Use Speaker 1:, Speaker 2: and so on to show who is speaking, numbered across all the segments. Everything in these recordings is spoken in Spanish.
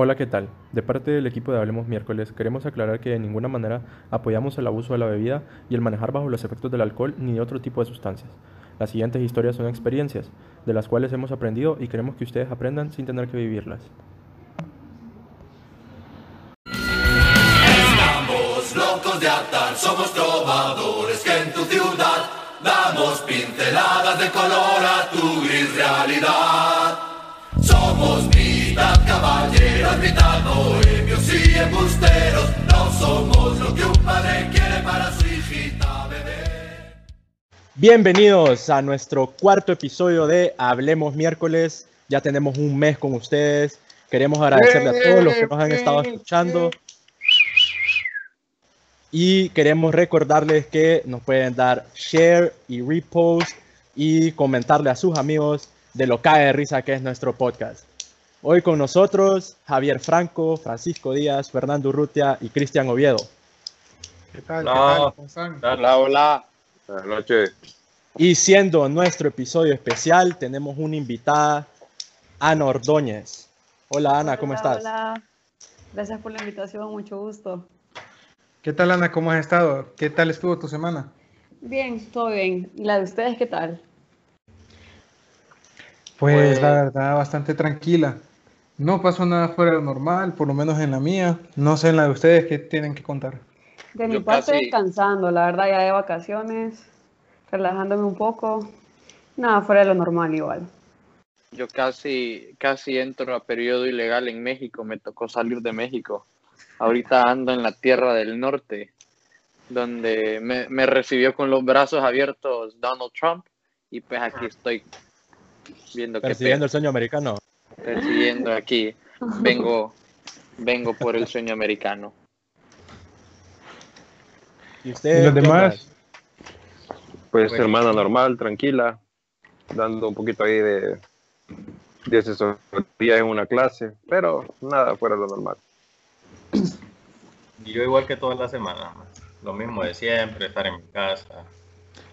Speaker 1: Hola, ¿qué tal? De parte del equipo de Hablemos Miércoles, queremos aclarar que de ninguna manera apoyamos el abuso de la bebida y el manejar bajo los efectos del alcohol ni de otro tipo de sustancias. Las siguientes historias son experiencias, de las cuales hemos aprendido y queremos que ustedes aprendan sin tener que vivirlas.
Speaker 2: Estamos locos de atar, somos trovadores que en tu ciudad damos pinceladas de color a tu gris realidad. Somos caballeros, mitad bohemios y embusteros. No somos lo que un padre quiere para su hijita bebé.
Speaker 1: Bienvenidos a nuestro cuarto episodio de Hablemos Miércoles. Ya tenemos un mes con ustedes. Queremos agradecerle a todos los que nos han estado escuchando. Y queremos recordarles que nos pueden dar share y repost y comentarle a sus amigos de lo cae de risa que es nuestro podcast. Hoy con nosotros Javier Franco, Francisco Díaz, Fernando Urrutia y Cristian Oviedo.
Speaker 3: ¿Qué tal?
Speaker 4: No.
Speaker 3: ¿Qué tal? ¿Cómo están?
Speaker 4: Hola, hola. Buenas noches.
Speaker 1: Y siendo nuestro episodio especial, tenemos una invitada, Ana Ordóñez. Hola Ana, ¿cómo
Speaker 5: Hola,
Speaker 1: estás?
Speaker 5: Hola, gracias por la invitación, mucho gusto.
Speaker 3: ¿Qué tal, Ana? ¿Cómo has estado? ¿Qué tal estuvo tu semana?
Speaker 5: Bien, todo bien. ¿Y la de ustedes qué tal?
Speaker 3: Pues,
Speaker 1: Pues-
Speaker 3: la verdad, bastante tranquila. No pasó nada fuera de lo normal, por lo menos en la mía. No sé en la de ustedes qué tienen que contar.
Speaker 5: De mi
Speaker 4: Yo
Speaker 5: parte
Speaker 4: casi-
Speaker 5: descansando, la verdad, ya de vacaciones, relajándome un poco. Nada, fuera de lo normal igual.
Speaker 4: Yo casi, casi entro a periodo ilegal en México. Me tocó salir de México. Ahorita ando en la tierra del norte, donde me, me recibió con los brazos abiertos Donald Trump. Y pues aquí estoy viendo que
Speaker 1: Persiguiendo el sueño americano.
Speaker 4: Persiguiendo aquí. Vengo, vengo por el sueño americano.
Speaker 1: ¿Y ustedes?
Speaker 3: ¿Y los demás?
Speaker 6: Pues
Speaker 4: Bueno.
Speaker 6: hermana normal, tranquila, dando un poquito ahí de, de asesoría en una clase, pero nada fuera de lo normal.
Speaker 7: Y Yo igual que todas las semanas, man. lo mismo de siempre, estar en mi casa.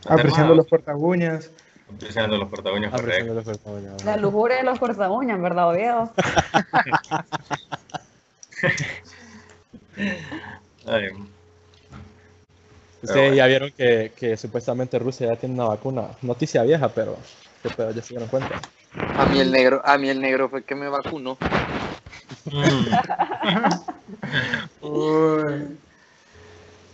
Speaker 3: Apreciando los portaguñas.
Speaker 7: Apreciando los correctos.
Speaker 1: los ofertas,
Speaker 5: La lujuria de los corta uñas, ¿verdad, Oviedo?
Speaker 1: Ustedes
Speaker 7: bueno.
Speaker 1: ya vieron que, que supuestamente Rusia ya tiene una vacuna. Noticia vieja, pero ¿qué pedo? ya se dieron cuenta.
Speaker 4: A mí el negro, a mí el negro fue que me vacunó.
Speaker 7: mm,
Speaker 3: Uy.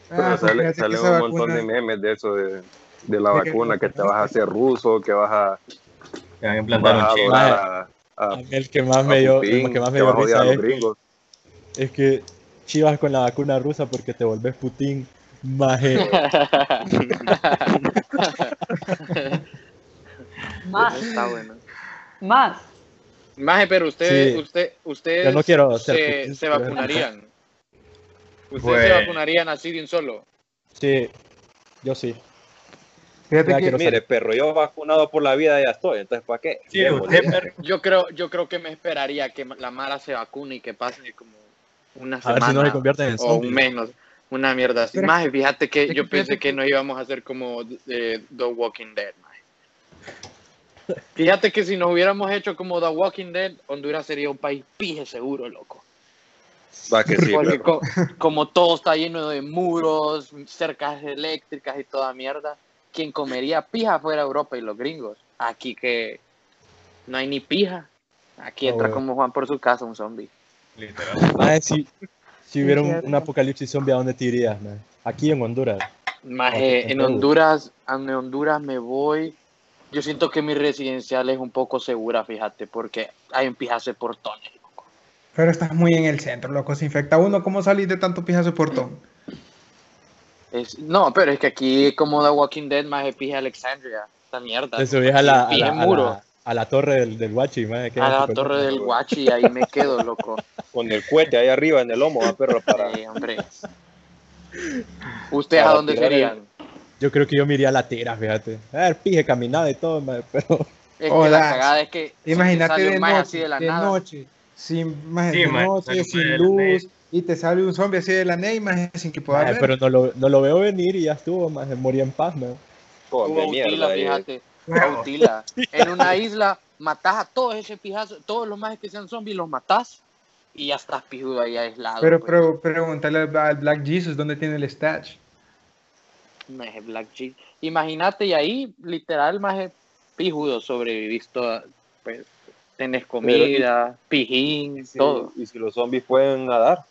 Speaker 6: Pero
Speaker 3: Ah, pues
Speaker 6: sale,
Speaker 3: que esa
Speaker 6: un montón
Speaker 3: vacuna-
Speaker 6: de memes de eso, de, de la vacuna, que te vas a hacer ruso, que vas a,
Speaker 7: Te van a implantar
Speaker 6: vas a
Speaker 7: un chip.
Speaker 6: adorar a, a,
Speaker 1: A mí el que más
Speaker 6: a
Speaker 1: me dio,
Speaker 6: Putin,
Speaker 1: el que más me dio risa es,
Speaker 6: gringos.
Speaker 1: es que chivas con la vacuna rusa porque te volvés Putin. Maje.
Speaker 5: Más,
Speaker 4: Está bueno.
Speaker 5: más.
Speaker 4: Maje, pero usted,
Speaker 1: Sí.
Speaker 4: usted, ustedes
Speaker 1: Yo no quiero ser
Speaker 4: se,
Speaker 1: Putin,
Speaker 4: se vacunarían. Ustedes
Speaker 7: Pues-
Speaker 4: se vacunarían así de un solo.
Speaker 1: Sí, yo sí.
Speaker 3: Fíjate
Speaker 1: Ya
Speaker 3: que
Speaker 1: quiero
Speaker 8: Mire, perro, yo vacunado por la vida ya estoy, entonces ¿para qué?
Speaker 7: Sí, usted,
Speaker 4: Yo creo, yo creo que me esperaría que la Mara se vacune y que pase como una
Speaker 1: A ver si no se
Speaker 4: semana
Speaker 1: en
Speaker 4: o sé, una mierda así. Maje, fíjate que yo
Speaker 3: fíjate
Speaker 4: pensé que
Speaker 3: que-
Speaker 4: no íbamos a hacer como eh, The Walking Dead, maje. Fíjate que si nos hubiéramos hecho como The Walking Dead, Honduras sería un país pije seguro, loco.
Speaker 8: Va que sí,
Speaker 4: Porque co- como todo está lleno de muros, cercas eléctricas y toda mierda, quien comería pija fuera Europa y los gringos. Aquí que no hay ni pija. Aquí entra
Speaker 1: bueno.
Speaker 4: como Juan por su casa un zombie.
Speaker 7: literal.
Speaker 1: Maje, si, si hubiera un, apocalipsis zombie, ¿a dónde te irías, maje? Aquí en Honduras.
Speaker 4: Maje, en. Honduras, en Honduras me voy. Yo siento que mi residencial es un poco segura, fíjate, porque hay un pijazo de portones, loco.
Speaker 3: Pero estás muy en el centro, loco. Se infecta uno. ¿Cómo salís de tanto pijazo portón?
Speaker 4: Es, no, pero es que aquí como The Walking Dead, más de pija Alexandria. Esta mierda.
Speaker 1: Te subís a la, a
Speaker 4: Pije
Speaker 1: la, a
Speaker 4: muro.
Speaker 1: la, a la torre del, del Guachi, que
Speaker 4: A
Speaker 1: es
Speaker 4: la torre
Speaker 1: loco.
Speaker 4: del Guachi, ahí me quedo, loco.
Speaker 8: Con el cohete ahí arriba en el lomo, va, perro, para...
Speaker 4: Sí, hombre. ¿Ustedes a dónde
Speaker 8: el-
Speaker 4: serían?
Speaker 1: Yo creo que yo me iría a la tira, fíjate. A ver, pije, caminada y todo, pero...
Speaker 4: Es que
Speaker 3: Hola.
Speaker 4: la cagada es que
Speaker 3: Imagínate de noche,
Speaker 4: así de la
Speaker 3: de
Speaker 4: nada.
Speaker 3: noche, sin,
Speaker 7: Sí,
Speaker 3: de noche, sin luz. Y te sale un zombie así de la ney, maje, sin que pueda ver.
Speaker 1: pero no lo, no lo veo venir y ya estuvo, maje. Morí en paz,
Speaker 4: Utila,
Speaker 8: mierda. ahí.
Speaker 4: fíjate. Utila. En una isla matás a todos ese pijazo, todos los majes que sean zombies los matás y ya estás pijudo ahí aislado.
Speaker 3: Pero,
Speaker 4: pues.
Speaker 3: pero pregúntale al Black Jesus dónde tiene el stash.
Speaker 4: Maje, Black G. Imagínate, y ahí, literal, más pijudo sobrevivís toda, pues, tenés comida, pijín,
Speaker 8: Y si,
Speaker 4: todo.
Speaker 8: y si los zombies pueden nadar.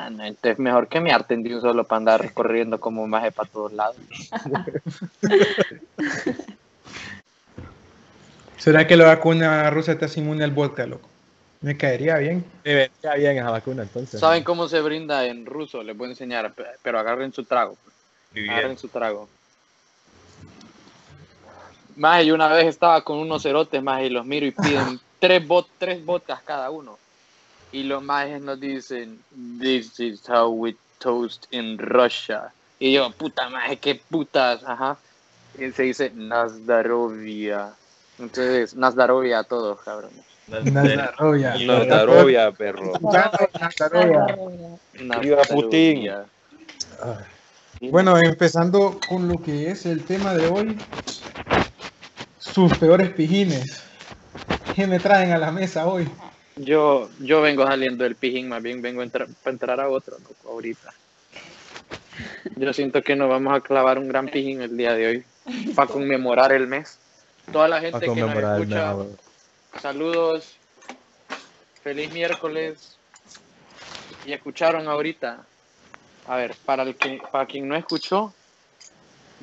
Speaker 4: Ah, no, entonces mejor que me harten de un solo para andar corriendo como maje para todos lados.
Speaker 3: ¿Será que la vacuna rusa te hace inmune al vodka, loco? Me caería bien.
Speaker 1: Me vendría bien esa vacuna entonces.
Speaker 4: ¿Saben cómo se brinda en ruso? Les voy a enseñar, pe- pero agarren su trago. Agarren su trago. Más, yo una vez estaba con unos cerotes más y los miro y piden tres, bot tres vodkas cada uno. Y los majes nos dicen, this is how we toast in Russia. Y yo, puta maje, qué putas, ajá. Y se dice Nazdarovia. Entonces, Nazdarovia a todos, cabrones.
Speaker 3: Nazarovia.
Speaker 8: Nazdarovia, perro.
Speaker 3: Nazarovia.
Speaker 8: Viva Putin.
Speaker 4: Nazdarovia.
Speaker 3: Bueno, empezando con lo que es el tema de hoy. Sus peores pijines. ¿Qué me traen a la mesa hoy?
Speaker 4: Yo, yo vengo saliendo del pijín, más bien vengo a entrar, para entrar a otro, loco, ahorita. Yo siento que nos vamos a clavar un gran pijín el día de hoy para conmemorar el mes. Toda la gente que nos
Speaker 1: mes,
Speaker 4: escucha, saludos, feliz miércoles. Y escucharon ahorita. A ver, para el que, para quien no escuchó,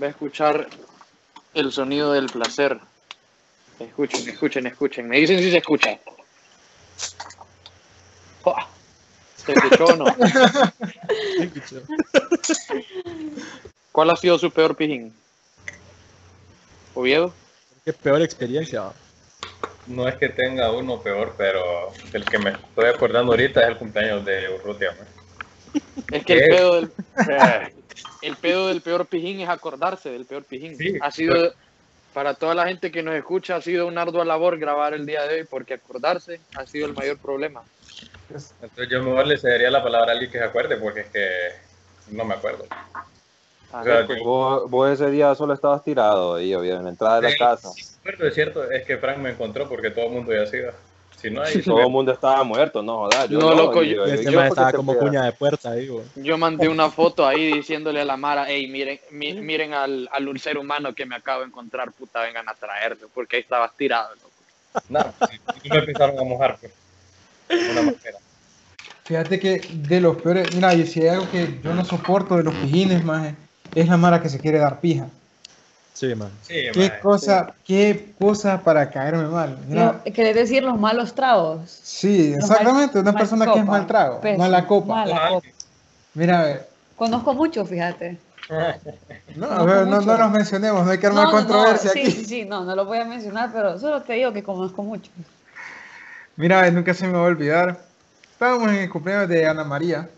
Speaker 4: va a escuchar el sonido del placer. Escuchen, escuchen, escuchen. Me dicen si se escucha. ¿Se escuchó o no? ¿Cuál ha sido su peor pijín? ¿Oviedo?
Speaker 1: Qué peor experiencia.
Speaker 7: No es que tenga uno peor, pero el que me estoy acordando ahorita es el cumpleaños de Urrutia. man.
Speaker 4: Es que el pedo del, el pedo del peor pijín es acordarse del peor pijín.
Speaker 7: Sí,
Speaker 4: ha sido, para toda la gente que nos escucha, ha sido una ardua labor grabar el día de hoy porque acordarse ha sido el mayor problema.
Speaker 7: Entonces yo mejor le cedería la palabra a alguien que se acuerde porque es que no me acuerdo.
Speaker 4: A
Speaker 7: O sea,
Speaker 4: ver,
Speaker 7: que-
Speaker 8: Vos, vos ese día solo estabas tirado ahí, obvio, en la entrada de la
Speaker 7: Sí,
Speaker 8: casa.
Speaker 7: sí, es cierto, es que Frank me encontró porque todo el mundo ya se iba. Si no, ahí
Speaker 8: Todo el mundo estaba muerto, no jodas. Yo
Speaker 4: No, loco,
Speaker 8: y
Speaker 4: yo-
Speaker 1: Y
Speaker 8: yo
Speaker 1: man
Speaker 8: porque
Speaker 1: estaba
Speaker 8: te
Speaker 1: como
Speaker 8: fui a-
Speaker 1: cuña de puerta ahí, güey.
Speaker 4: Yo mandé una foto ahí diciéndole a la Mara, hey, miren, mi- miren al, al ser humano que me acabo de encontrar, puta, vengan a traerlo, porque ahí estabas tirado. loco.
Speaker 7: No, sí, me empezaron a mojar. Pues. Una.
Speaker 3: Fíjate que de los peores, mira, y si hay algo que yo no soporto de los pijines, maje, es la mara que se quiere dar pija.
Speaker 1: Sí, man.
Speaker 7: Sí,
Speaker 3: Qué
Speaker 7: mae.
Speaker 3: cosa, qué cosa para caerme mal.
Speaker 5: Lo- ¿Querés decir los malos tragos?
Speaker 3: sí,
Speaker 5: Los
Speaker 3: exactamente,
Speaker 5: mal-
Speaker 3: una
Speaker 5: mal
Speaker 3: persona que es mal trago,
Speaker 5: pésimo,
Speaker 3: mala copa.
Speaker 5: mala copa.
Speaker 3: Mira, a ver,
Speaker 5: Conozco mucho, fíjate.
Speaker 3: no,
Speaker 5: No,
Speaker 3: a ver, no, no nos mencionemos, no hay que armar
Speaker 5: No, no, no,
Speaker 3: controversia
Speaker 5: sí,
Speaker 3: aquí.
Speaker 5: sí, sí, no, no lo voy a mencionar, pero solo te digo que conozco mucho.
Speaker 3: Mira, nunca se me va a olvidar. Estábamos en el cumpleaños de Ana María.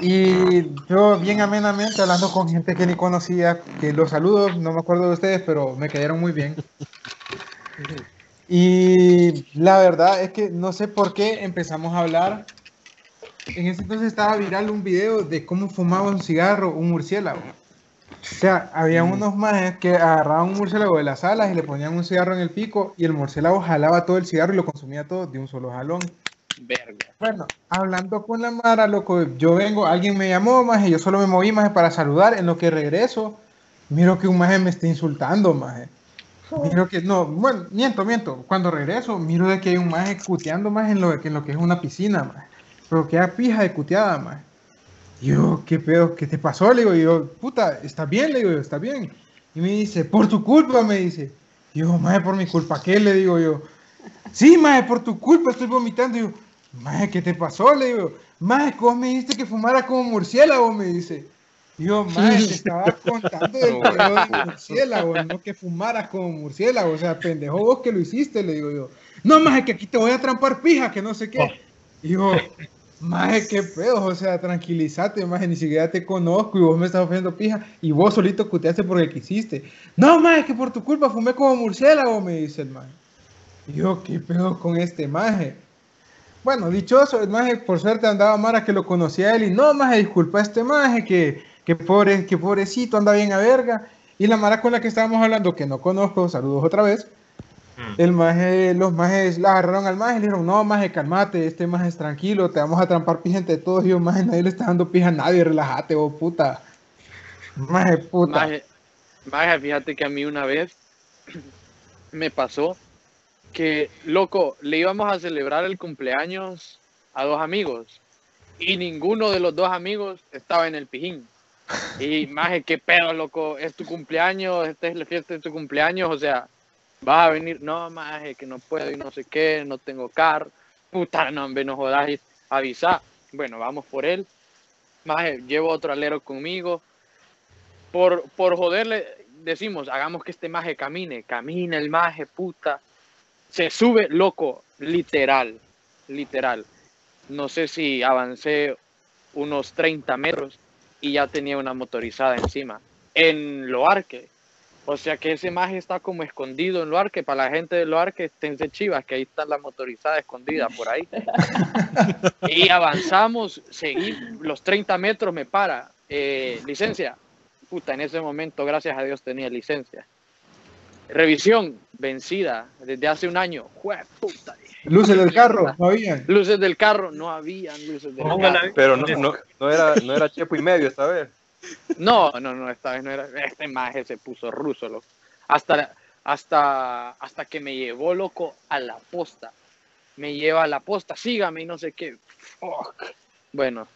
Speaker 3: Y yo bien amenamente hablando con gente que ni conocía, que los saludo, no me acuerdo de ustedes, pero me cayeron muy bien. Y la verdad es que no sé por qué empezamos a hablar. En ese entonces estaba viral un video de cómo fumaba un cigarro un murciélago. O sea, había unos majes que agarraban un murciélago de las alas y le ponían un cigarro en el pico y el murciélago jalaba todo el cigarro y lo consumía todo de un solo jalón.
Speaker 4: Verga.
Speaker 3: Bueno, hablando con la Mara, loco, yo vengo, alguien me llamó, maje, yo solo me moví, maje, para saludar, en lo que regreso, miro que un maje me está insultando, maje. Miro que, no, bueno, miento, miento, cuando regreso, miro de que hay un maje cuteando, maje, en lo, que- en lo que es una piscina, maje. Pero queda pija de cuteada, Yo, ¿qué pedo? ¿Qué te pasó? Le digo, yo, puta, ¿está bien? Le digo, yo, ¿está bien? Y me dice, por tu culpa, me dice. Yo, maje, por mi culpa, ¿qué? Le digo yo. Sí, maje, por tu culpa estoy vomitando. Y yo, maje, ¿qué te pasó? Le digo, maje, ¿cómo me dijiste que fumara como murciélago? Me dice. Yo, maje, te estaba contando del pedo de murciélago, no que fumaras como murciélago. O sea, pendejo vos que lo hiciste, le digo yo. No, maje, que aquí te voy a trampar pija, que no sé qué. Yo, maje, qué pedo, o sea, tranquilízate, maje, ni siquiera te conozco y vos me estás ofreciendo pija y vos solito cuteaste porque quisiste. No, maje, que por tu culpa fumé como murciélago, me dice el maje. Y yo, ¿qué pedo con este maje? Bueno, dichoso, el maje por suerte andaba Mara que lo conocía él y no, maje, disculpa a este maje que, que, pobre, que pobrecito anda bien a verga. Y la Mara con la que estábamos hablando, que no conozco, saludos otra vez,
Speaker 7: Mm.
Speaker 3: El maje, los majes la agarraron al maje y le dijeron, no, maje, calmate, este maje es tranquilo, te vamos a trampar pija entre todos. Y yo, maje, nadie le está dando pija a nadie, relájate, vos, puta. Maje, puta.
Speaker 4: Maje, maje, fíjate que a mí una vez me pasó que, loco, le íbamos a celebrar el cumpleaños a dos amigos y ninguno de los dos amigos estaba en el pijín. Y, maje, qué pedo, loco, es tu cumpleaños, esta es la fiesta de tu cumpleaños, o sea, vas a venir, no, maje, que no puedo y no sé qué, no tengo carro, puta, no, hombre, no jodas, avisa. Bueno, vamos por él. Maje, llevo otro alero conmigo, por, por joderle, decimos, hagamos que este maje camine, camina el maje, puta. Se sube, loco, literal, literal. No sé si avancé unos 30 metros y ya tenía una motorizada encima, en Loarque. O sea que ese maje está como escondido en Loarque. Para la gente de Loarque, esténse chivas, que ahí está la motorizada escondida por ahí. y avanzamos, seguí los 30 metros, me para. Eh, licencia, puta, en ese momento, gracias a Dios, tenía licencia. Revisión, vencida, desde hace un año. Jue puta.
Speaker 3: Luces del carro, no habían.
Speaker 4: Luces del carro, no habían luces del
Speaker 7: Póngala
Speaker 4: carro.
Speaker 8: Pero no, no, no era, no era chepo y medio esta vez.
Speaker 4: No, no, no, esta vez no era. Este maje se puso ruso, loco. Hasta, hasta, hasta que me llevó, loco, a la posta. Me lleva a la posta, sígame y no sé qué. Fuck. Bueno,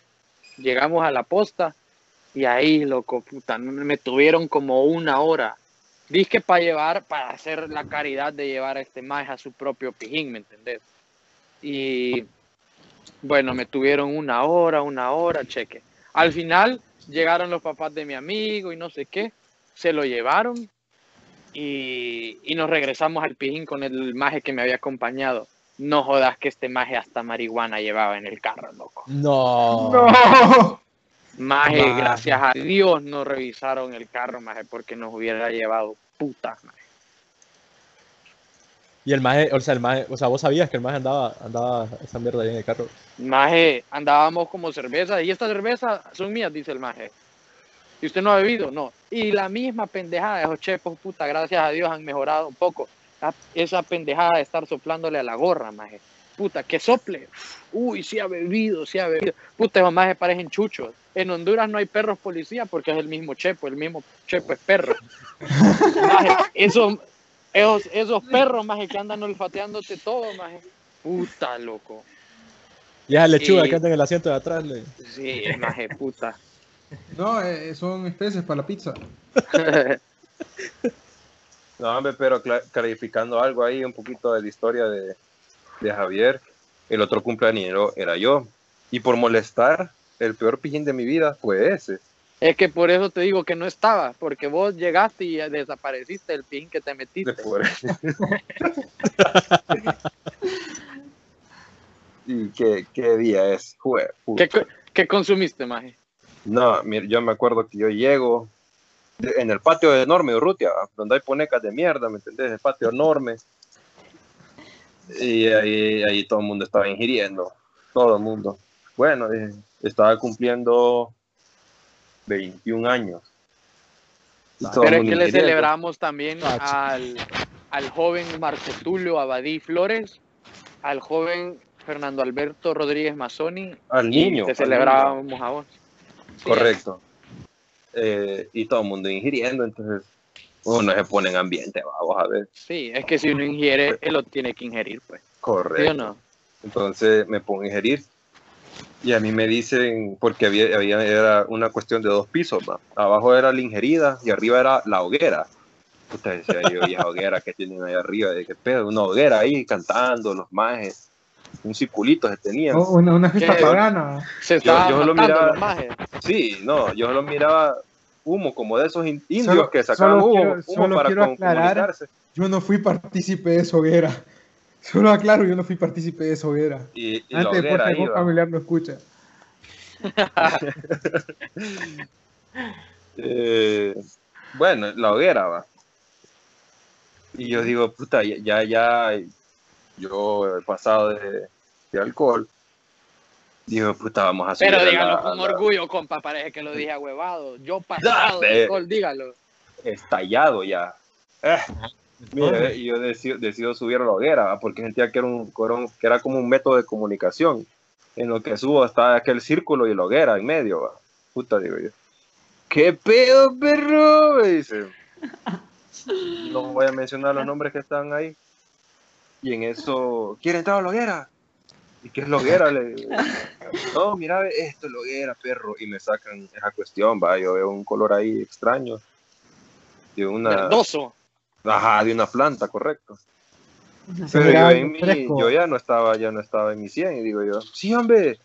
Speaker 4: llegamos a la posta y ahí, loco, puta, me tuvieron como una hora. Dije para llevar, para hacer la caridad de llevar a este maje a su propio pijín, ¿me entendés? Y bueno, me tuvieron una hora, una hora, cheque. Al final llegaron los papás de mi amigo y no sé qué, se lo llevaron y, y nos regresamos al pijín con el maje que me había acompañado. No jodas que este maje hasta marihuana llevaba en el carro, loco.
Speaker 1: No.
Speaker 3: No.
Speaker 4: Maje,
Speaker 1: Maje.
Speaker 4: gracias a Dios no revisaron el carro, maje, porque nos hubiera llevado puta. maje.
Speaker 1: Y el maje, o sea, el maje, o sea, vos sabías que el maje andaba, andaba esa mierda ahí en el carro.
Speaker 4: Maje, andábamos como cerveza y estas cervezas son mías, dice el maje. ¿Y usted no ha bebido? No. Y la misma pendejada de esos chepos, puta, gracias a Dios han mejorado un poco. La- Esa pendejada de estar soplándole a la gorra, maje. Puta, que sople. Uy, sí ha bebido, sí ha bebido. Puta, esos majes parecen chuchos. En Honduras no hay perros policía porque es el mismo chepo, el mismo chepo es perro. Maje, esos, esos, esos perros, maje, que andan olfateándote todo, maje. Puta, loco.
Speaker 1: Y esa lechuga
Speaker 4: Y-
Speaker 1: que anda en el asiento de atrás. Le...
Speaker 4: Sí, maje, puta.
Speaker 3: No, eh, son especies para la pizza.
Speaker 8: No, hombre, pero cla- clarificando algo ahí, un poquito de la historia de, de Javier, el otro cumpleañero era yo. Y por molestar, el peor pijín de mi vida fue ese.
Speaker 4: Es que por eso te digo que no estaba, porque vos llegaste y desapareciste el pin que te metiste.
Speaker 8: ¿Y qué, qué día es? Jue-.
Speaker 4: ¿Qué, qué consumiste, maje?
Speaker 8: No, mira, yo me acuerdo que yo llego en el patio enorme de Urrutia, donde hay ponecas de mierda, ¿me entendés? El patio enorme. Y ahí, ahí todo el mundo estaba ingiriendo, todo el mundo. Bueno, eh, estaba cumpliendo 21 años.
Speaker 4: Pero es que le celebramos también
Speaker 1: Ah,
Speaker 4: al, al joven Marco Tulio Abadí Flores, al joven Fernando Alberto Rodríguez Mazzoni.
Speaker 8: Al niño.
Speaker 4: Te celebrábamos a vos. Sí,
Speaker 8: Correcto. Eh, y todo el mundo ingiriendo, entonces uno se pone en ambiente, vamos a ver.
Speaker 4: Sí, es que si uno ingiere, él lo tiene que ingerir, pues. ¿Sí
Speaker 8: Correcto.
Speaker 4: o no?
Speaker 8: Entonces me pongo a ingerir. Y a mí me dicen, porque había, había- era una cuestión de dos pisos, ¿va? abajo era la ingerida y arriba era la hoguera. Puta, decía yo, y esa hoguera que tienen ahí arriba, de qué pedo, una hoguera ahí cantando, los majes, un circulito se tenían.
Speaker 3: O- Una, una fiesta pagana.
Speaker 4: Se estaban
Speaker 8: yo lo miraba-
Speaker 4: los majes.
Speaker 8: Sí, no, yo lo miraba humo, como de esos in- indios
Speaker 3: Solo-
Speaker 8: que sacaban humo,
Speaker 3: quiero-
Speaker 8: humo
Speaker 3: solo
Speaker 8: para
Speaker 3: aclarar.
Speaker 8: comunicarse.
Speaker 3: Yo no fui partícipe de esa hoguera. Solo aclaro, yo no fui partícipe de esa hoguera.
Speaker 8: Y,
Speaker 3: Antes, si algún familiar lo escucha.
Speaker 8: Eh, bueno, la hoguera va. Y yo digo, puta, ya, ya, ya, yo he pasado de, de alcohol. Digo, puta, vamos a subir
Speaker 4: Pero
Speaker 8: la-
Speaker 4: dígalo con
Speaker 8: la-
Speaker 4: orgullo, compa, parece que lo dije a huevado. Yo pasado de
Speaker 8: Dale.
Speaker 4: alcohol, dígalo.
Speaker 8: Estallado ya. Eh, Mira, y yo decido, decido subir a la hoguera, ¿va? porque sentía que era, un, que era un- que era como un método de comunicación. En lo que subo está aquel círculo y la hoguera en medio. ¿va? Puta, digo yo. ¿Qué pedo, perro? Me dice. No voy a mencionar los nombres que están ahí. Y en eso, ¿quiere entrar a la hoguera? ¿Y qué es la hoguera? Le digo. No, mira, esto es la hoguera, perro. Y me sacan esa cuestión, va. Yo veo un color ahí extraño. De una.
Speaker 4: Verdoso.
Speaker 8: Ajá, de una planta, correcto.
Speaker 3: Se
Speaker 8: Pero yo, en mi- yo ya no estaba, ya no estaba en mi 100 y digo yo, sí, hombre.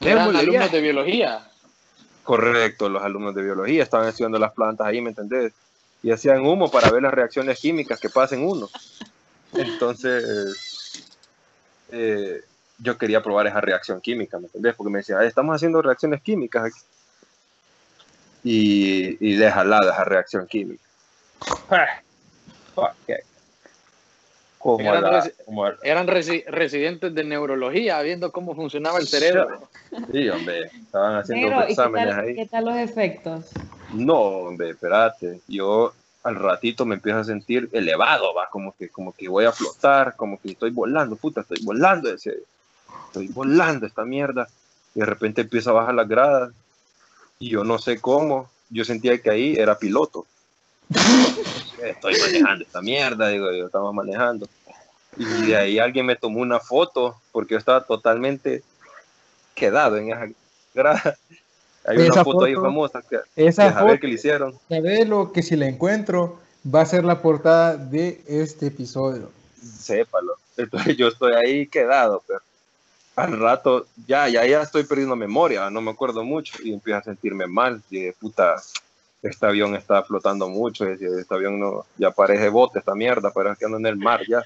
Speaker 4: Eran alumnos
Speaker 8: viaje".
Speaker 4: de biología.
Speaker 8: Correcto, los alumnos de biología estaban estudiando las plantas ahí, ¿me entendés? Y hacían humo para ver las reacciones químicas que pasen uno. Entonces, eh, yo quería probar esa reacción química, ¿me entendés? Porque me decían, "Ay, estamos haciendo reacciones químicas aquí. Y, y de jalada esa reacción química. Qué- Como
Speaker 4: Eran
Speaker 8: la-
Speaker 4: resi-
Speaker 8: como la-
Speaker 4: Eran resi- residentes de neurología viendo cómo funcionaba el cerebro.
Speaker 8: Sí, hombre, estaban haciendo
Speaker 5: Negro, ¿y qué
Speaker 8: exámenes
Speaker 5: tal,
Speaker 8: ahí.
Speaker 5: qué tal los efectos?
Speaker 8: No, hombre, espérate. Yo al ratito me empiezo a sentir elevado, va, como que, como que voy a flotar, como que estoy volando, puta, estoy volando, estoy volando esta mierda. Y de repente empiezo a bajar las gradas y yo no sé cómo, yo sentía que ahí era piloto. Estoy manejando esta mierda, digo yo, estamos manejando. Y de ahí alguien me tomó una foto porque yo estaba totalmente quedado en esa grada. Hay una
Speaker 3: Esa
Speaker 8: foto, ahí
Speaker 3: foto-
Speaker 8: famosa que,
Speaker 3: Esa
Speaker 8: ver
Speaker 3: foto,
Speaker 8: qué le hicieron.
Speaker 3: ¿sabes lo que si la encuentro va a ser la portada de este episodio?
Speaker 8: sépalo. Entonces yo estoy ahí quedado, pero al rato ya, ya, ya estoy perdiendo memoria, no me acuerdo mucho y empiezo a sentirme mal. Y puta, este avión está flotando mucho, y este avión no, ya parece bote esta mierda, pero es que ando en el mar ya.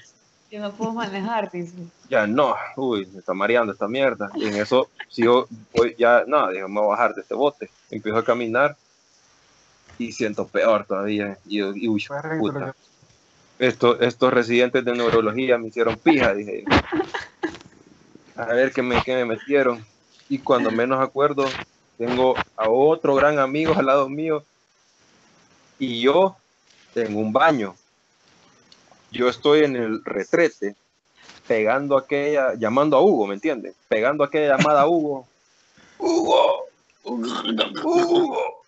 Speaker 5: Yo no puedo manejar, dice.
Speaker 8: Ya no, uy, me está mareando esta mierda. Y en eso sigo, voy, ya, no, dije, me voy a bajar de este bote. Empiezo a caminar y siento peor todavía. Y, y uy, puta. Estos, estos residentes de neurología me hicieron pija, dije. A ver qué me, qué me metieron. Y cuando menos acuerdo, tengo a otro gran amigo al lado mío y yo en un baño. Yo estoy en el retrete pegando aquella, llamando a Hugo, ¿me entienden? Pegando aquella llamada a Hugo. Hugo, Hugo.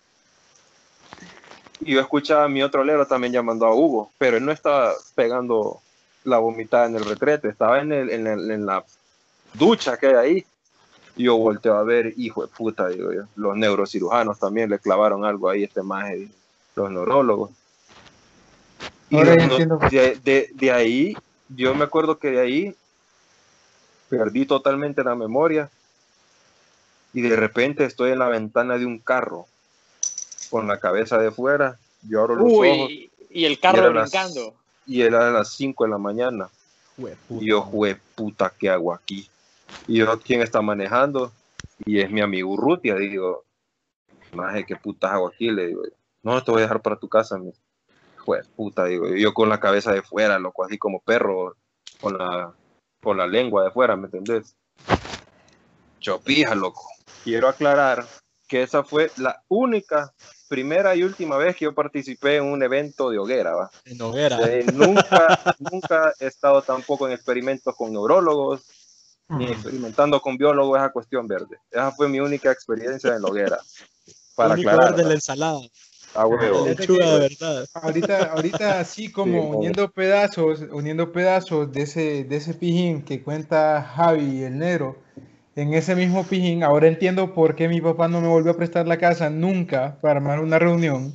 Speaker 8: Y yo escuchaba a mi otro lero también llamando a Hugo, pero él no estaba pegando la vomitada en el retrete, estaba en, el, en, el- en la ducha que hay ahí. Y yo volteo a ver, hijo de puta, digo yo. Los neurocirujanos también le clavaron algo ahí este maje, los neurólogos. Y
Speaker 3: Ahora ya
Speaker 8: no-
Speaker 3: entiendo.
Speaker 8: de, de- de ahí, yo me acuerdo que de ahí perdí totalmente la memoria. Y de repente estoy en la ventana de un carro, con la cabeza de fuera. Yo abro los ojos
Speaker 4: Uy, y el carro brincando.
Speaker 8: y era a las 5 de la mañana. Y yo, jue puta, ¿qué hago aquí? Y yo, ¿quién está manejando? Y es mi amigo Urrutia. Digo, maje, ¿qué putas hago aquí? Le digo, no, te voy a dejar para tu casa. Me jue puta, digo, yo, con la cabeza de fuera, loco, así como perro, con la, con la lengua de fuera, ¿me entendés? Chopija, loco. Quiero aclarar que esa fue la única, primera y última vez que yo participé en un evento de hoguera, ¿va?
Speaker 1: En hoguera.
Speaker 8: Eh, nunca, nunca he estado tampoco en experimentos con neurólogos, ni experimentando con biólogos esa cuestión verde. Esa fue mi única experiencia en la hoguera. Para
Speaker 1: Único
Speaker 8: aclarar,
Speaker 1: verde la ensalada.
Speaker 8: A huevo.
Speaker 1: La lechuga de verdad.
Speaker 3: Ahorita, ahorita así como
Speaker 8: Sí, como-
Speaker 3: uniendo pedazos, uniendo pedazos de ese, de ese pijín que cuenta Javi el negro, en ese mismo pijín, ahora entiendo por qué mi papá no me volvió a prestar la casa nunca para armar una reunión.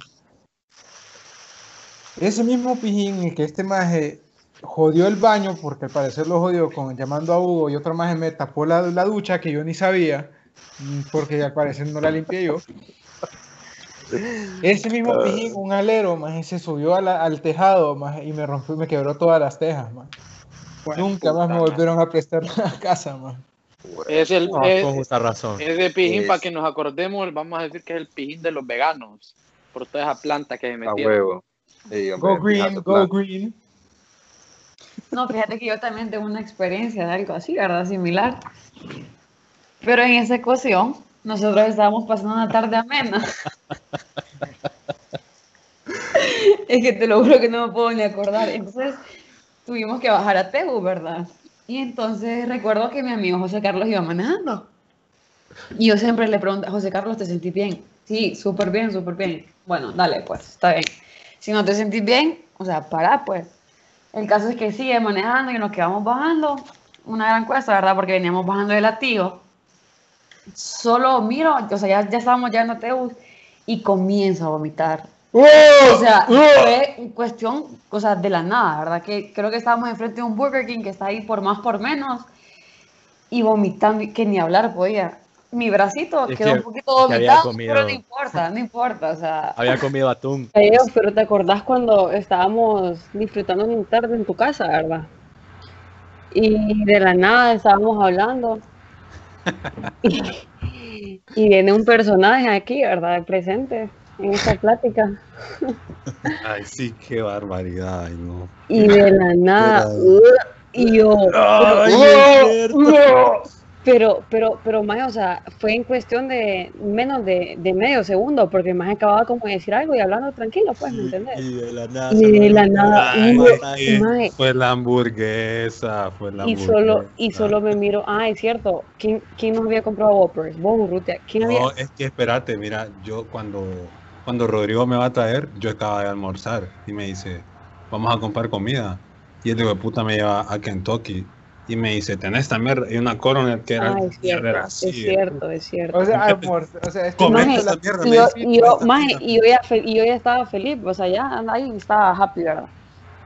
Speaker 3: Ese mismo pijín en que este maje jodió el baño, porque al parecer lo jodió con llamando a Hugo y otro maje me tapó la, la ducha que yo ni sabía, mm, porque al parecer no la limpié yo. Ese mismo pijín, un alero, maje, se subió a la- al tejado maje, y me rompió, me quebró todas las tejas. maje. Nunca más me volvieron a prestar la casa. maje.
Speaker 4: Es el,
Speaker 1: No,
Speaker 4: es-
Speaker 1: con justa razón.
Speaker 4: ese pijín,
Speaker 8: Es-
Speaker 4: para que nos acordemos, vamos a decir que es el pijín de los veganos. Por toda esa planta que se
Speaker 8: A
Speaker 4: metieron.
Speaker 8: huevo. Sí, hombre,
Speaker 3: Go green, go
Speaker 8: plan.
Speaker 3: green.
Speaker 5: No, fíjate que yo también tengo una experiencia de algo así, ¿verdad? Similar. Pero en esa ocasión, nosotros estábamos pasando una tarde amena. Es que te lo juro que no me puedo ni acordar. Entonces tuvimos que bajar a Tebu, ¿verdad? Y entonces recuerdo que mi amigo José Carlos iba manejando. Y yo siempre le pregunto, José Carlos, ¿te sentís bien? Sí, súper bien, súper bien. Bueno, dale, pues, está bien. Si no te sentís bien, o sea, para, pues. El caso es que sigue manejando y nos quedamos bajando. Una gran cuesta, ¿verdad? Porque veníamos bajando de latigo. Solo miro, o sea, ya, ya estábamos llegando a Teus y comienzo a vomitar. O sea, fue cuestión, o sea, de la nada, ¿verdad? Que creo que estábamos enfrente de un Burger King que está ahí por más por menos y vomitando, que ni hablar podía. Mi bracito
Speaker 1: Es
Speaker 5: quedó
Speaker 1: que-
Speaker 5: un poquito vomitado,
Speaker 1: comido-
Speaker 5: pero no importa, no importa, o sea,
Speaker 1: Había comido atún.
Speaker 9: Pero, pero te acordás cuando estábamos disfrutando una tarde en tu casa, ¿verdad? Y de la nada estábamos hablando. Y, y viene un personaje aquí, ¿verdad? Presente en esta plática.
Speaker 10: Ay, sí, qué barbaridad. ay, no.
Speaker 9: Y de la nada, y yo,
Speaker 1: Ay, cierto.
Speaker 9: Pero, pero, pero, más, o sea, fue en cuestión de menos de, de medio segundo, porque más acababa como de decir algo y hablando tranquilo, pues, ¿me entendés?
Speaker 1: Y de la nada.
Speaker 9: Y de la nada,
Speaker 10: Ay, ay,
Speaker 9: Mae,
Speaker 10: Fue la hamburguesa, fue la
Speaker 9: Y
Speaker 10: hamburguesa.
Speaker 9: solo, y solo me miro, ah, es cierto, ¿quién, quién nos había comprado Whoppers? Vos, Urrutia, ¿quién había?
Speaker 10: No, es que espérate, mira, yo cuando, cuando Rodrigo me va a traer, yo acaba de almorzar y me dice, vamos a comprar comida. Y el de puta me lleva a Kentucky y me dice, tenés esta mierda y una Coroner que era
Speaker 9: Ah, es cierto, es
Speaker 10: así,
Speaker 9: cierto, es cierto.
Speaker 3: O sea, amor, o sea, es que
Speaker 10: Comenta
Speaker 9: Maje,
Speaker 10: esa mierda,
Speaker 9: yo,
Speaker 10: dice,
Speaker 9: y yo,
Speaker 10: "Comenta
Speaker 9: maje, y yo ya, fe- y yo ya estaba feliz, o sea, ya ahí estaba happy, ¿verdad?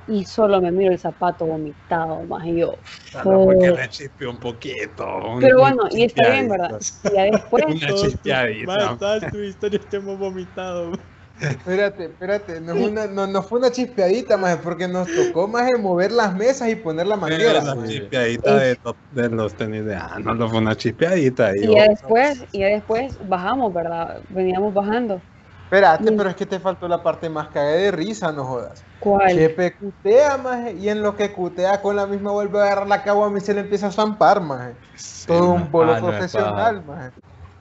Speaker 9: Y solo me miro el zapato vomitado, más y yo.
Speaker 10: mierda, porque le chispeó un poquito.
Speaker 9: Pero
Speaker 10: un
Speaker 9: bueno, y está bien, ¿verdad? Y ya después,
Speaker 10: Una chispeadita.
Speaker 1: Mae, todas tus historias te hemos vomitado.
Speaker 3: Espérate, espérate, no, es una, no, no fue una chispeadita, más porque nos tocó más el mover las mesas y poner la manguera.
Speaker 10: Una chispeadita de, los- de los tenis de ah, no, no fue una chispeadita.
Speaker 9: y ya después, y ya después bajamos, ¿verdad? Veníamos bajando.
Speaker 3: Espérate, pero es que te faltó la parte más cagada de risa, no jodas.
Speaker 9: ¿Cuál?
Speaker 3: Chepe cutea, maje, y en lo que cutea con la misma vuelve a agarrar la caguama y se le empieza a zampar, maje.
Speaker 10: Sí,
Speaker 3: Todo un bolo
Speaker 1: Ah,
Speaker 3: profesional, maje.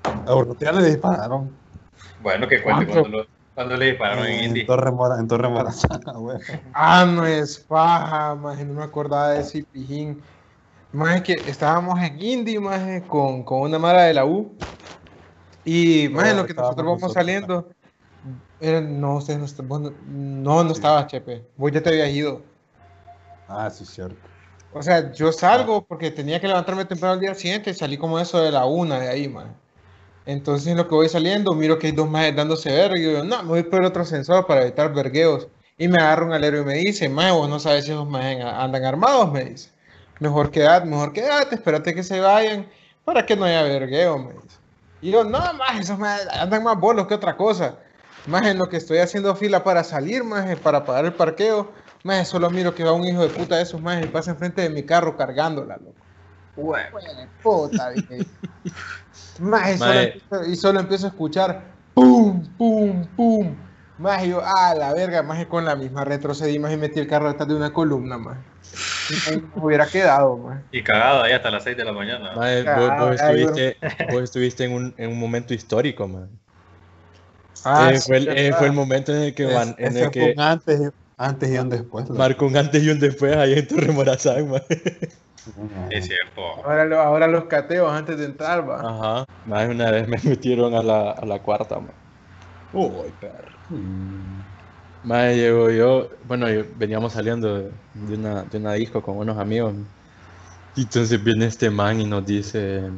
Speaker 10: A Urrutia le dispararon.
Speaker 7: Bueno, que cuente cuando, lo- cuando le dispararon en
Speaker 10: En
Speaker 7: Indy.
Speaker 10: Torre, Mora, en Torre Morazana, güey.
Speaker 3: Ah, no es paja, maje, no me acordaba de ese pijín. Maje, que estábamos en Indy, maje, con, con una mara de la U. Y, en lo que
Speaker 10: estábamos
Speaker 3: nosotros vamos
Speaker 10: nosotros,
Speaker 3: saliendo, era- no, ustedes no, vos no, no, no estaba, Chepe. Vos ya te habías ido.
Speaker 10: Ah, sí, cierto.
Speaker 3: O sea, yo salgo porque tenía que levantarme temprano al día siguiente, salí como eso de la una de ahí, man. Entonces, en lo que voy saliendo, miro que hay dos más dándose verga y yo, no, me voy por otro sensor para evitar vergueos. Y me agarra un alero y me dice, mae, vos no sabes si esos más andan armados, me dice. Mejor quedate, mejor quedate, espérate que se vayan para que no haya vergueo, me dice. Y yo, no, más, esos maes andan más bolos que otra cosa. Más en lo que estoy haciendo fila para salir, más para pagar el parqueo, más solo miro que va un hijo de puta de esos más y pasa enfrente de mi carro cargándola, loco. Bueno, puta, dije. Más y solo, empiezo, y solo empiezo a escuchar pum, pum, pum. Más y yo, ah, la verga, más con la misma retrocedí, más y metí el carro detrás de una columna, más. Hubiera quedado, más.
Speaker 7: Y cagado ahí hasta las 6 de la mañana.
Speaker 1: Mae, vos, vos estuviste, vos estuviste en, un, en un momento histórico, man.
Speaker 3: Ah,
Speaker 1: Eh,
Speaker 3: sí,
Speaker 1: fue, el, eh, fue el momento en el que, van, en
Speaker 10: Ese
Speaker 1: el que
Speaker 10: un antes, y- antes y un después.
Speaker 1: marcó un antes y un después ahí en Torre Morazán, man.
Speaker 7: Es cierto.
Speaker 3: Ahora, lo- ahora los cateos antes de entrar, va.
Speaker 1: Ajá. Más de una vez me metieron a la, a la cuarta, man. Uy, perro.
Speaker 10: Mm.
Speaker 1: Más llegó yo, bueno, yo- veníamos saliendo de, de una, de una disco con unos amigos. Y entonces viene este man y nos dice,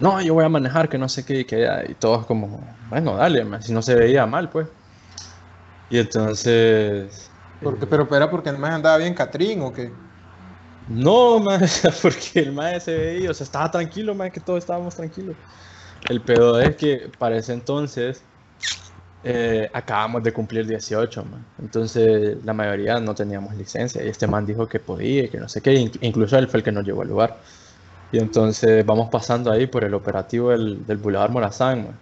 Speaker 1: no, yo voy a manejar, que no sé qué, y que ya", y todos como, bueno, dale, man, si no se veía mal, pues. Y entonces...
Speaker 3: Porque,
Speaker 1: eh,
Speaker 3: pero era porque el más andaba bien Catrín o qué.
Speaker 1: No, man, porque el mae se veía, o sea, estaba tranquilo, man, que todos estábamos tranquilos. El pedo es que para ese entonces eh, acabamos de cumplir 18, man. Entonces la mayoría no teníamos licencia y este man dijo que podía y que no sé qué, in- incluso él fue el que nos llevó al lugar. Y entonces vamos pasando ahí por el operativo del, del Boulevard Morazán, man.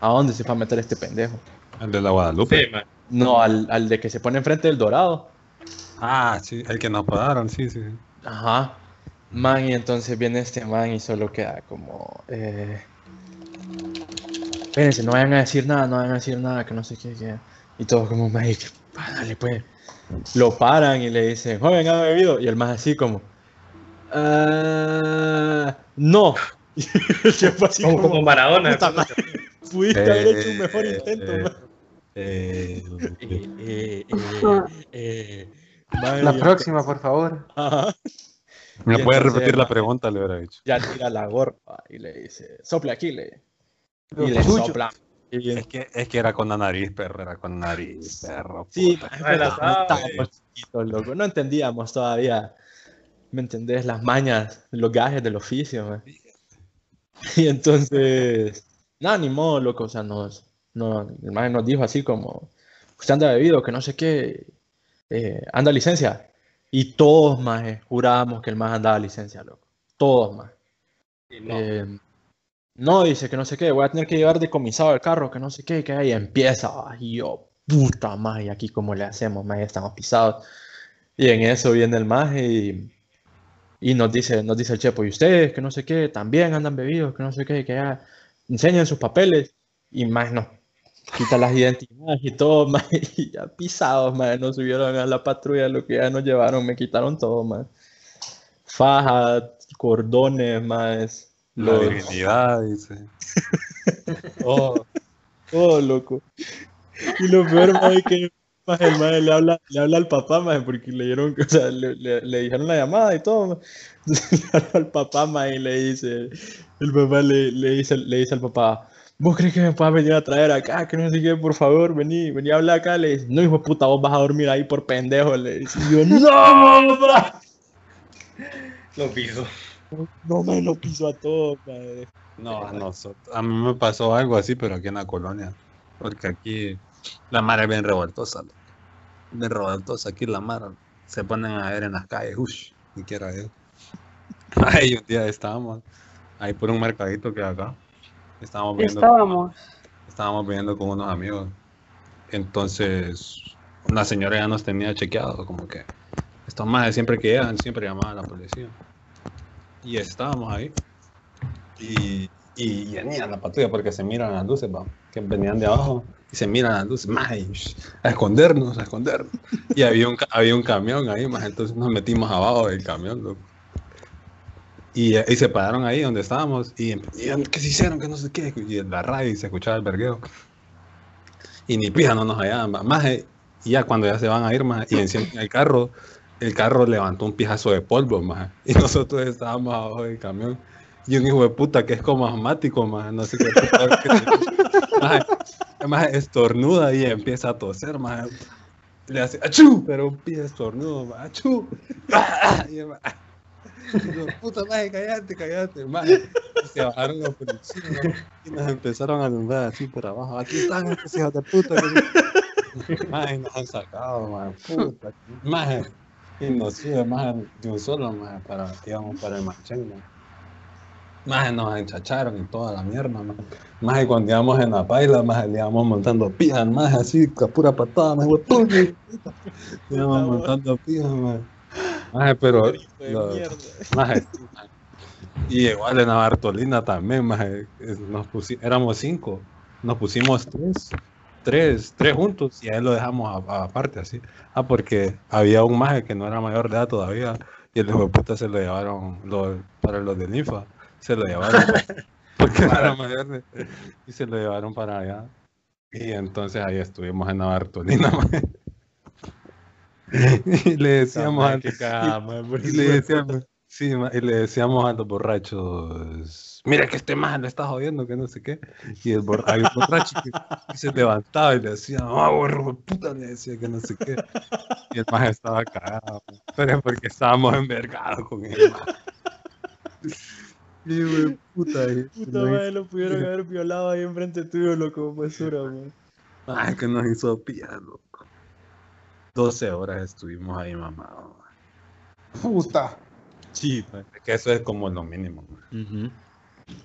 Speaker 1: ¿A dónde se fue a meter este pendejo?
Speaker 10: El de la Guadalupe.
Speaker 7: Sí, man.
Speaker 1: No, al, al de que se pone enfrente del Dorado.
Speaker 10: Ah, sí, el que nos pagaron, sí, sí.
Speaker 1: Ajá. Man, y entonces viene este man y solo queda como. Eh... Espérense, no vayan a decir nada, no vayan a decir nada, que no sé qué. qué". Y todos como, man, ¿qué "Ah, dale pues. Lo paran y le dicen, joven, ¿ha bebido? Y el más así como, "Ah, no. Y el chepo así
Speaker 7: Como, Maradona.
Speaker 1: "Puta madre, pudiste haber hecho un mejor
Speaker 10: Eh,
Speaker 1: intento,
Speaker 10: eh,
Speaker 1: man".
Speaker 10: eh,
Speaker 3: La próxima, por favor.
Speaker 1: Ajá.
Speaker 10: ¿Me
Speaker 1: entonces,
Speaker 10: repetir la pregunta? Le hubiera dicho.
Speaker 1: Ya tira la gorra y le dice, sople aquí, le. Y le sopla.
Speaker 10: Es que, es que era con la nariz, perro, era con la nariz, perro.
Speaker 1: Sí, pero
Speaker 7: sabe.
Speaker 1: estábamos chiquitos, loco. No entendíamos todavía, ¿me entendés? Las mañas, los gajes del oficio, mae. Y entonces, nada, ni modo, loco. O sea, nos, no, el maestro nos dijo así como, usted anda bebido, que no sé qué, eh, anda licencia. Y todos, más jurábamos que el más andaba licencia, loco. Todos, más.
Speaker 7: No.
Speaker 1: Eh, no, dice que no sé qué, voy a tener que llevar decomisado el carro, que no sé qué, que ahí empieza. Y yo, puta más, y aquí cómo le hacemos, más estamos pisados. Y en eso viene el más y, y nos dice, nos dice el chepo, y ustedes, que no sé qué, también andan bebidos, que no sé qué, que ya enseñen sus papeles. Y más nos quita las identidades y todo, más, y ya pisados, más, nos subieron a la patrulla, lo que ya nos llevaron, me quitaron todo, más. Fajas, cordones, más.
Speaker 10: La
Speaker 1: Los,
Speaker 10: virginidad, dice.
Speaker 1: todo, todo loco. Y lo peor, más, es que más, el mae le habla, le habla al papá, más, porque le dieron, o sea, le, le- le dijeron la llamada y todo. Entonces le habla al papá, más, y le dice, el papá le, le dice, le dice al papá, ¿vos crees que me puedas venir a traer acá? Que no sé qué, por favor, vení, vení a hablar acá. Le dice, no, hijo de puta, vos vas a dormir ahí por pendejo. Le dice, y yo, no, papá.
Speaker 7: Lo piso.
Speaker 1: No me lo piso a todos, madre.
Speaker 10: No, a nosotros. A mí me pasó algo así, pero aquí en la colonia. Porque aquí la mar es bien revoltosa. loco. Bien revoltosa. Aquí la mar se ponen a ver en las calles. Ush, ni quiera ver. Ay, un día estábamos ahí por un mercadito que hay acá. Estábamos viendo,
Speaker 9: Estábamos.
Speaker 10: estábamos viendo con unos amigos. Entonces, una señora ya nos tenía chequeado, como que estos más siempre que llegan, siempre llamaban a la policía. Y estábamos ahí. Y, y venían la patrulla porque se miran las luces, va, que venían de abajo y se miran las luces, más, a escondernos, a escondernos. Y había un, había un camión ahí, más, entonces nos metimos abajo del camión, loco. Y, eh, y se pararon ahí donde estábamos y, empe- y, ¿qué se hicieron? Que no sé qué. Y en la radio y se escuchaba el vergueo. Y ni pija no nos hallaban, más. eh, Y ya cuando ya se van a ir, más, y encienden el carro, el carro levantó un pijazo de polvo, más. Y nosotros estábamos abajo del camión. Y un hijo de puta que es como asmático, más. No sé qué. Maje, maje, estornuda y empieza a toser, más. Le hace achú, pero un pie estornudo, más. Achú. Y Digo, puta madre, cállate, madre. Y se bajaron los policías y nos empezaron a alumbrar así por abajo. Aquí están estos hijos de puta. que- Madre, nos han sacado, madre, puta. Madre, y nos de un solo, madre, para, para el machén, madre. Madre, nos enchacharon y toda la mierda, madre. Madre, cuando íbamos en la paila, madre, le íbamos montando pijas, madre, así, a pura patada, madre, puta. Le íbamos montando pijas. Madre, pero...
Speaker 1: De
Speaker 10: lo-. Maje, maje. Y igual en la Bartolina también, maje, nos pusi- éramos cinco, nos pusimos tres, tres, tres juntos y a él lo dejamos aparte así. Ah, porque había un maje que no era mayor de edad todavía y el hijo de puta se lo llevaron lo- para los del INFA, se lo llevaron porque no era mayor de y se lo llevaron para allá. Y entonces ahí estuvimos en la Bartolina, maje. Y le decíamos
Speaker 1: por
Speaker 10: y
Speaker 1: eso-
Speaker 10: le decíamos, sí, y le decíamos a los borrachos, mira que este man le está jodiendo, que no sé qué. Y el un borracho que, que se levantaba y le decía, ah, borro de puta, le decía que no sé qué. Y el man estaba cagado, ma. pero es porque estábamos envergados con él. Y güey, puta, y-
Speaker 1: Puta
Speaker 10: nos
Speaker 1: madre, lo pudieron haber violado ahí enfrente tuyo, loco, basura, man.
Speaker 10: Ay, que nos hizo loco. 12 horas estuvimos ahí mamados. ma.
Speaker 3: Puta.
Speaker 1: Sí,
Speaker 10: que eso es como lo mínimo.
Speaker 1: Ujú.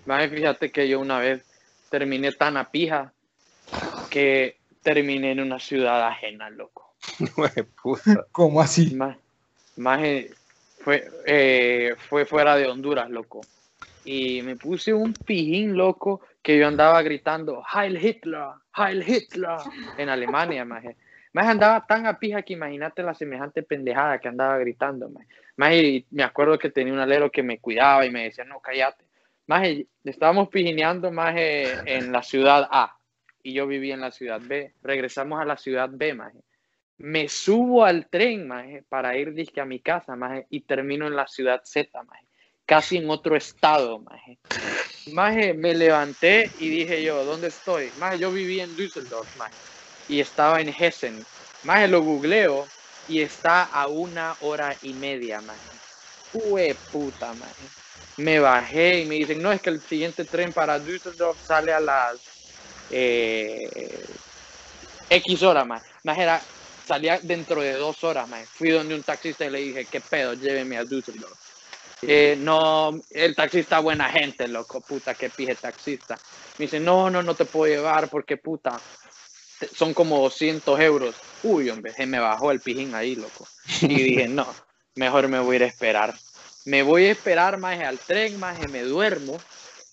Speaker 4: Maje, fíjate que yo una vez terminé tan a pija que terminé en una ciudad ajena, loco.
Speaker 8: Puta.
Speaker 3: ¿Cómo así?
Speaker 4: Ma- Maje, fue, eh, fue fuera de Honduras, loco. Y me puse un pijín, loco, que yo andaba gritando Heil Hitler, Heil Hitler, en Alemania, maje. Más andaba tan a pija que imagínate la semejante pendejada que andaba gritando, más. Me acuerdo que tenía un alero que me cuidaba y me decía, no, cállate. Más estábamos pijineando más en la ciudad A y yo vivía en la ciudad B. Regresamos a la ciudad B, más. Me subo al tren, más, para ir disque a mi casa, más, y termino en la ciudad Z, más casi en otro estado, maje. Maje, me levanté y dije yo, ¿dónde estoy? Maje, yo vivía en Düsseldorf, maje, y estaba en Hessen. Maje, lo googleo y está a una hora y media, maje. Ue puta, maje. Me bajé y me dicen, no, es que el siguiente tren para Düsseldorf sale a las eh, X horas, maje. Maje, era, salía dentro de dos horas, maje. Fui donde un taxista y le dije, ¿qué pedo? Lléveme a Düsseldorf. Eh, no, el taxista buena gente, loco, puta, que pije taxista. Me dice, no, no, no te puedo llevar porque, puta, son como 200 euros. Uy, hombre, se me bajó el pijín ahí, loco. Y dije, no, mejor me voy a ir a esperar. Me voy a esperar, más al tren, más me duermo.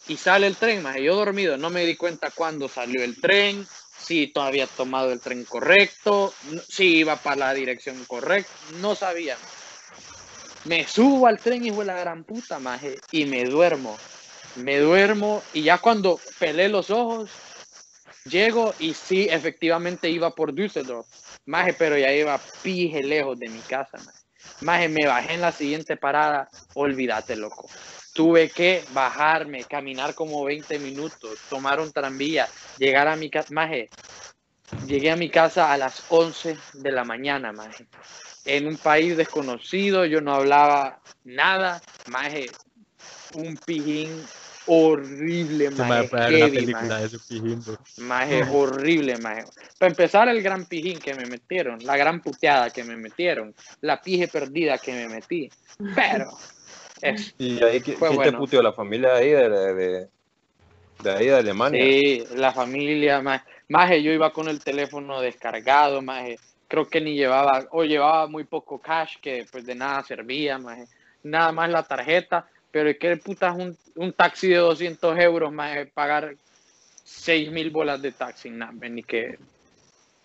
Speaker 4: Y sale el tren, más yo dormido, no me di cuenta cuándo salió el tren, si todavía tomado el tren correcto, si iba para la dirección correcta, no sabía. Me subo al tren, hijo de la gran puta, maje, y me duermo. Me duermo y ya cuando pelé los ojos, llego y sí, efectivamente iba por Düsseldorf. Maje, pero ya iba pije lejos de mi casa, maje. Maje, me bajé en la siguiente parada, olvídate, loco. Tuve que bajarme, caminar como 20 minutos, tomar un tranvía, llegar a mi casa. Maje, llegué a mi casa a las 11 de la mañana, maje en un país desconocido, yo no hablaba nada, más un pijín horrible, más Más horrible, más. Para empezar, el gran pijín que me metieron, la gran puteada que me metieron, la pije perdida que me metí. Pero.
Speaker 8: Es, ¿Y ahí quién te puteó? ¿La familia de ahí de, de, de, ahí de Alemania?
Speaker 4: Sí, la familia, más. Más yo iba con el teléfono descargado, más creo que ni llevaba, o llevaba muy poco cash, que pues de nada servía, nada más la tarjeta, pero es que puta un, un taxi de 200 euros, más pagar 6 mil bolas de taxi, nada, ni que...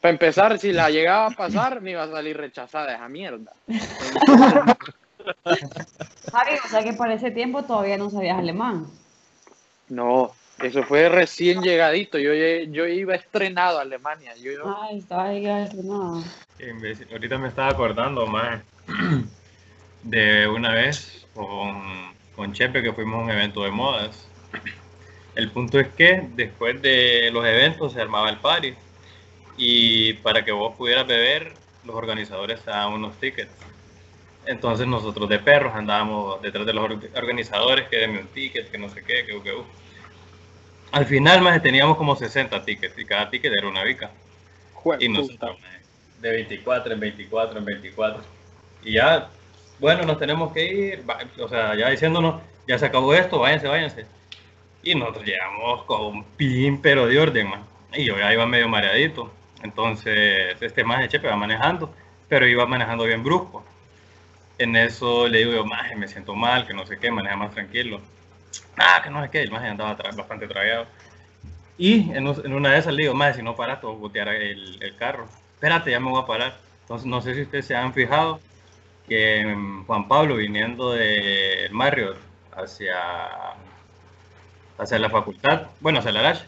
Speaker 4: Para empezar, si la llegaba a pasar, me iba a salir rechazada esa mierda.
Speaker 5: Javi, o sea que por ese tiempo todavía no sabías alemán.
Speaker 4: No, eso fue recién llegadito. Yo, yo iba estrenado a Alemania. Yo,
Speaker 5: Ay, estaba estrenado.
Speaker 7: Ahorita me estaba acordando más de una vez con, con Chepe que fuimos a un evento de modas. El punto es que después de los eventos se armaba el party y para que vos pudieras beber, los organizadores daban unos tickets. Entonces nosotros de perros andábamos detrás de los organizadores, que denme un ticket, que no sé qué, que, que, al final, más teníamos como 60 tickets y cada ticket era una bica. y nosotros, de 24 en 24 en 24. Y ya, bueno, nos tenemos que ir, o sea, ya diciéndonos, ya se acabó esto, váyanse, váyanse. Y nosotros llegamos con un pin, pero de orden, man. Y yo ya iba medio mareadito. Entonces, este más de Chepe va manejando, pero iba manejando bien brusco. En eso le digo yo, más me siento mal, que no sé qué, maneja más tranquilo ah, que no sé qué, el maje andaba bastante traviado. Y en, una de esas le digo, maje, si no paras, te voy a botear el, el, carro. Espérate, ya me voy a parar. Entonces, no sé si ustedes se han fijado que mm, Juan Pablo, viniendo de Marriott hacia, hacia la facultad, bueno, hacia la Lash,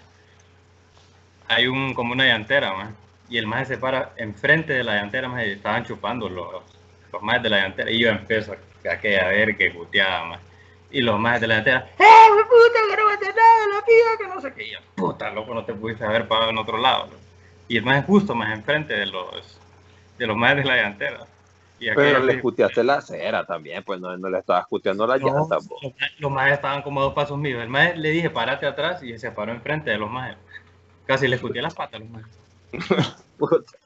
Speaker 7: hay un, como una llantera, maje, y el maje se para enfrente de la llantera, maje, estaban chupando los, los majes de la llantera, y yo empiezo a, a, a ver que guteaba, maje y los más de la delantera, ¡eh, puta, que no me nada, la tía, que no sé qué! Y yo, puta, loco, no te pudiste haber parado en otro lado. Y el más justo, más enfrente de los, de los más de la
Speaker 8: Pero le escuteaste la acera también, pues no, no le estabas escuteando la llanta.
Speaker 7: Los, más estaban como a dos pasos míos. El más le dije, párate atrás y se paró enfrente de los más. Casi le escuté las patas a los más.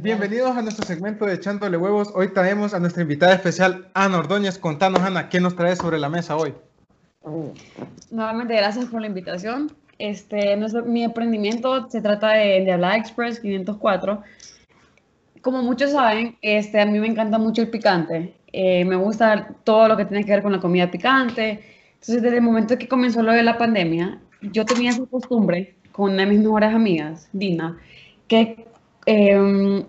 Speaker 3: Bienvenidos a nuestro segmento de Echándole Huevos. Hoy traemos a nuestra invitada especial, Ana Ordóñez. Contanos, Ana, ¿qué nos traes sobre la mesa hoy?
Speaker 5: Nuevamente, gracias por la invitación. Este, mi emprendimiento se trata de, de Express 504. Como muchos saben, este, a mí me encanta mucho el picante. Eh, me gusta todo lo que tiene que ver con la comida picante. Entonces, desde el momento que comenzó lo de la pandemia, yo tenía esa costumbre con una de mis mejores amigas, Dina, que em,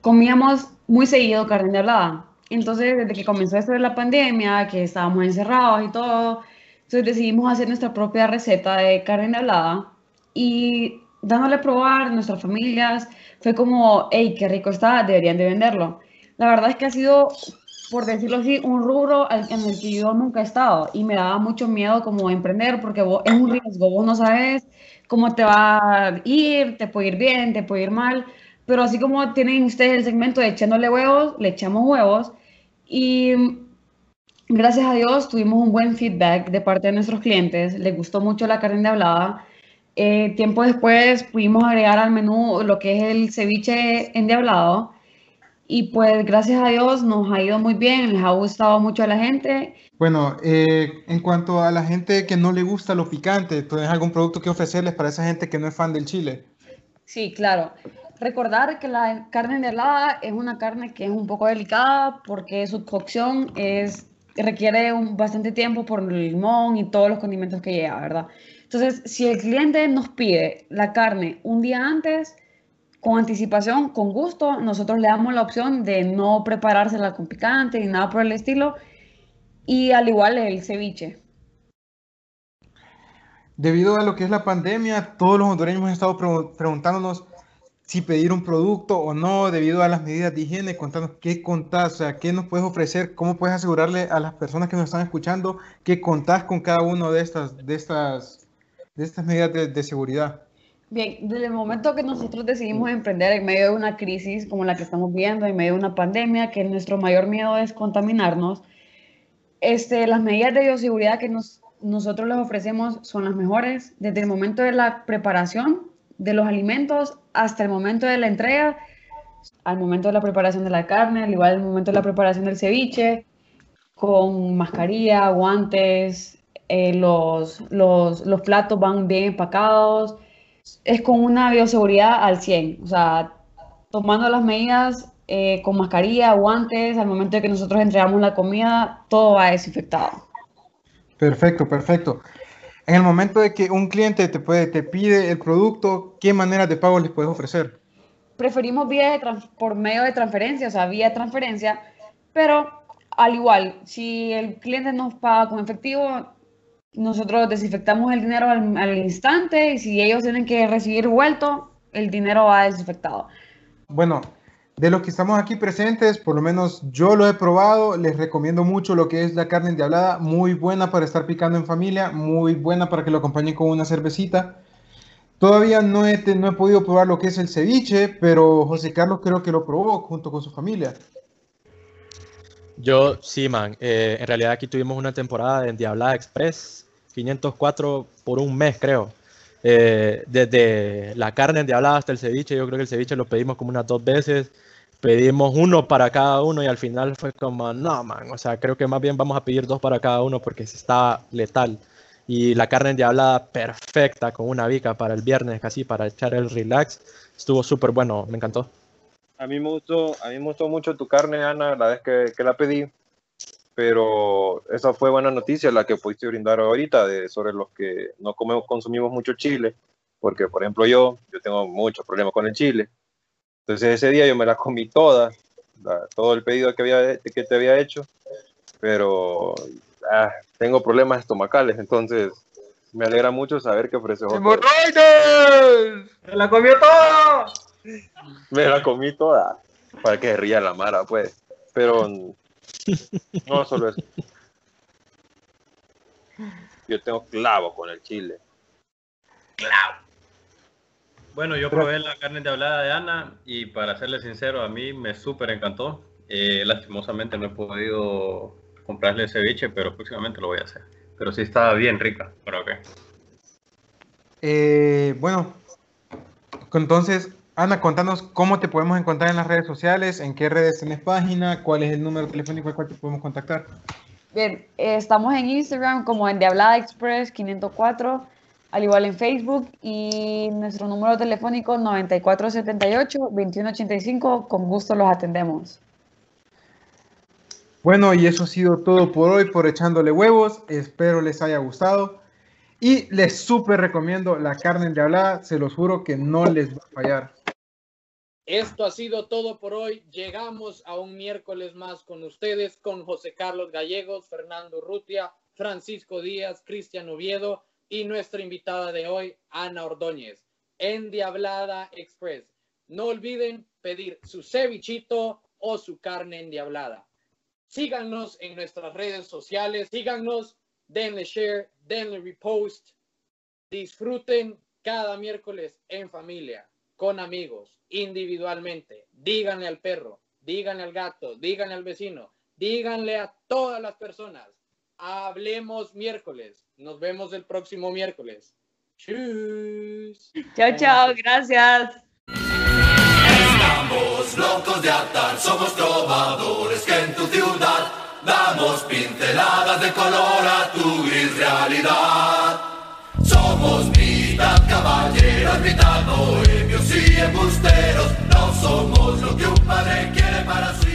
Speaker 5: comíamos muy seguido carne de hablada. Entonces, desde que comenzó esto de la pandemia, que estábamos encerrados y todo, entonces decidimos hacer nuestra propia receta de carne de hablada y dándole a probar nuestras familias, fue como, hey, qué rico está, deberían de venderlo. La verdad es que ha sido, por decirlo así, un rubro en el que yo nunca he estado y me daba mucho miedo como emprender porque vos- es un riesgo, vos no sabes cómo te va a ir, te puede ir bien, te puede ir mal, pero así como tienen ustedes el segmento de echándole huevos, le echamos huevos y gracias a Dios tuvimos un buen feedback de parte de nuestros clientes, les gustó mucho la carne de hablada. Eh, tiempo después pudimos agregar al menú lo que es el ceviche endiablado y pues gracias a Dios nos ha ido muy bien, les ha gustado mucho a la gente
Speaker 3: Bueno, eh, en cuanto a la gente que no le gusta lo picante, ¿tienes algún producto que ofrecerles para esa gente que no es fan del chile?
Speaker 5: Sí, claro. Recordar que la carne de helada es una carne que es un poco delicada porque su cocción es, requiere un, bastante tiempo por el limón y todos los condimentos que lleva, ¿verdad? Entonces, si el cliente nos pide la carne un día antes, con anticipación, con gusto, nosotros le damos la opción de no preparársela con picante ni nada por el estilo. Y al igual el ceviche.
Speaker 3: Debido a lo que es la pandemia, todos los hondureños hemos estado pre- preguntándonos si pedir un producto o no, debido a las medidas de higiene. Contanos qué contás, o sea, qué nos puedes ofrecer, cómo puedes asegurarle a las personas que nos están escuchando que contás con cada una de estas, de estas, de estas medidas de, de seguridad.
Speaker 5: Bien, desde el momento que nosotros decidimos emprender en medio de una crisis como la que estamos viendo, en medio de una pandemia, que nuestro mayor miedo es contaminarnos, este, las medidas de bioseguridad que nos, nosotros les ofrecemos son las mejores, desde el momento de la preparación de los alimentos hasta el momento de la entrega, al momento de la preparación de la carne, al igual al momento de la preparación del ceviche, con mascarilla, guantes, eh, los, los, los platos van bien empacados, es con una bioseguridad al 100, o sea, tomando las medidas eh, con mascarilla, guantes, al momento de que nosotros entregamos la comida, todo va desinfectado.
Speaker 3: Perfecto, perfecto. En el momento de que un cliente te, puede, te pide el producto, ¿qué maneras de pago les puedes ofrecer?
Speaker 5: Preferimos vía de trans- por medio de transferencia, o sea, vía de transferencia, pero al igual, si el cliente nos paga con efectivo, nosotros desinfectamos el dinero al, al instante y si ellos tienen que recibir vuelto, el dinero va desinfectado.
Speaker 3: Bueno, de los que estamos aquí presentes, por lo menos yo lo he probado, les recomiendo mucho lo que es la carne endiablada, muy buena para estar picando en familia, muy buena para que lo acompañen con una cervecita. Todavía no he, no he podido probar lo que es el ceviche, pero José Carlos creo que lo probó junto con su familia.
Speaker 1: Yo, sí, man. eh, en realidad aquí tuvimos una temporada de Endiablada Express, 504 por un mes, creo. Eh, desde la carne endiablada hasta el ceviche, yo creo que el ceviche lo pedimos como unas dos veces. Pedimos uno para cada uno y al final fue como, no, man, o sea, creo que más bien vamos a pedir dos para cada uno porque está letal. Y la carne endiablada perfecta con una bica para el viernes, casi para echar el relax. Estuvo súper bueno, me encantó.
Speaker 8: A mí me gustó, a mí me gustó mucho tu carne, Ana, la vez que la pedí, pero esa fue buena noticia la que pudiste brindar ahorita de, sobre los que no comemos, consumimos mucho chile, porque por ejemplo yo, yo tengo muchos problemas con el chile, entonces ese día yo me la comí toda, la- todo el pedido que, había, que te había hecho, pero ah, tengo problemas estomacales, entonces me alegra mucho saber que ofreces otro.
Speaker 4: ¡Se la comió toda!
Speaker 8: Me la comí toda. Para que ría la Mara, pues. Pero no solo eso. Yo tengo clavo con el chile.
Speaker 7: Bueno, yo probé la carne de hablada de Ana y para serle sincero, a mí me súper encantó. Eh, lastimosamente no he podido comprarle ceviche, pero próximamente lo voy a hacer. Pero sí está bien rica, pero qué.
Speaker 3: Eh, bueno, entonces, Ana, contanos cómo te podemos encontrar en las redes sociales, en qué redes tenés página, cuál es el número telefónico al cual te podemos contactar.
Speaker 5: Bien, eh, estamos en Instagram como en Diablada Express 504, al igual en Facebook y nuestro número telefónico 9478-2185, con gusto los atendemos.
Speaker 3: Bueno, y eso ha sido todo por hoy, por echándole huevos. Espero les haya gustado. Y les súper recomiendo la carne endiablada. Se los juro que no les va a fallar.
Speaker 4: Esto ha sido todo por hoy. Llegamos a un miércoles más con ustedes, con José Carlos Gallegos, Fernando Rutia, Francisco Díaz, Cristian Oviedo y nuestra invitada de hoy, Ana Ordóñez, en Diablada Express. No olviden pedir su cevichito o su carne endiablada. Síganos en nuestras redes sociales, síganos, denle share, denle repost. Disfruten cada miércoles en familia, con amigos, individualmente. Díganle al perro, díganle al gato, díganle al vecino, díganle a todas las personas. Hablemos miércoles. Nos vemos el próximo miércoles. Tschüss.
Speaker 5: Chao, chao, gracias.
Speaker 2: Estamos locos de atar, somos trovadores que en tu ciudad damos pinceladas de color a tu gris realidad. Somos mitad caballeros, mitad bohemios embusteros, no somos lo que un padre quiere para su